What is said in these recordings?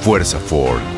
Fuerza Ford.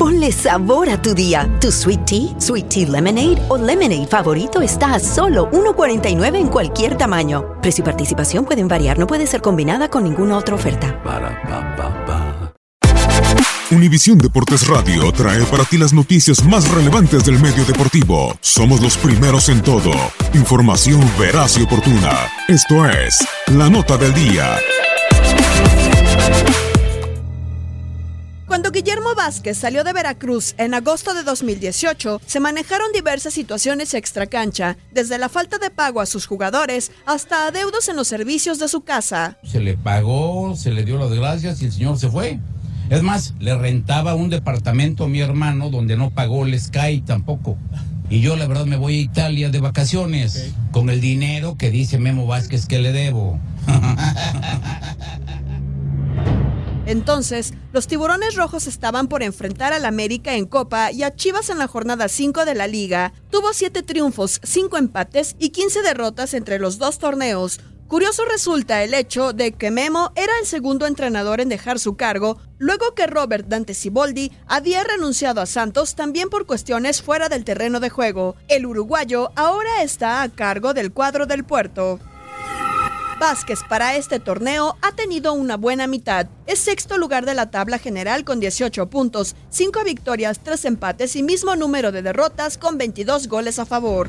Ponle sabor a tu día. Tu sweet tea, sweet tea lemonade o lemonade favorito está a solo 1.49 en cualquier tamaño. Precio y participación pueden variar, no puede ser combinada con ninguna otra oferta. Univisión Deportes Radio trae para ti las noticias más relevantes del medio deportivo. Somos los primeros en todo. Información veraz y oportuna. Esto es La Nota del Día. Cuando Guillermo Vázquez salió de Veracruz en agosto de 2018, se manejaron diversas situaciones extracancha, desde la falta de pago a sus jugadores hasta adeudos en los servicios de su casa. Se le pagó, se le dio las gracias y el señor se fue. Es más, le rentaba un departamento a mi hermano donde no pagó el Sky tampoco. Y yo la verdad me voy a Italia de vacaciones con el dinero que dice Memo Vázquez que le debo. Entonces, los tiburones rojos estaban por enfrentar al América en Copa y a Chivas en la jornada 5 de la liga. Tuvo 7 triunfos, 5 empates y 15 derrotas entre los dos torneos. Curioso resulta el hecho de que Memo era el segundo entrenador en dejar su cargo, luego que Robert Dante Siboldi había renunciado a Santos también por cuestiones fuera del terreno de juego. El uruguayo ahora está a cargo del cuadro del puerto. Vázquez para este torneo ha tenido una buena mitad. Es sexto lugar de la tabla general con 18 puntos, 5 victorias, 3 empates y mismo número de derrotas con 22 goles a favor.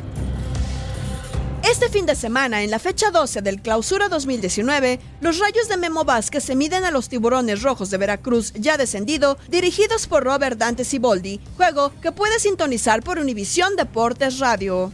Este fin de semana, en la fecha 12 del Clausura 2019, los Rayos de Memo Vázquez se miden a los Tiburones Rojos de Veracruz, ya descendido, dirigidos por Robert Dante Siboldi, juego que puede sintonizar por Univisión Deportes Radio.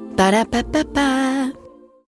빠라빠빠빠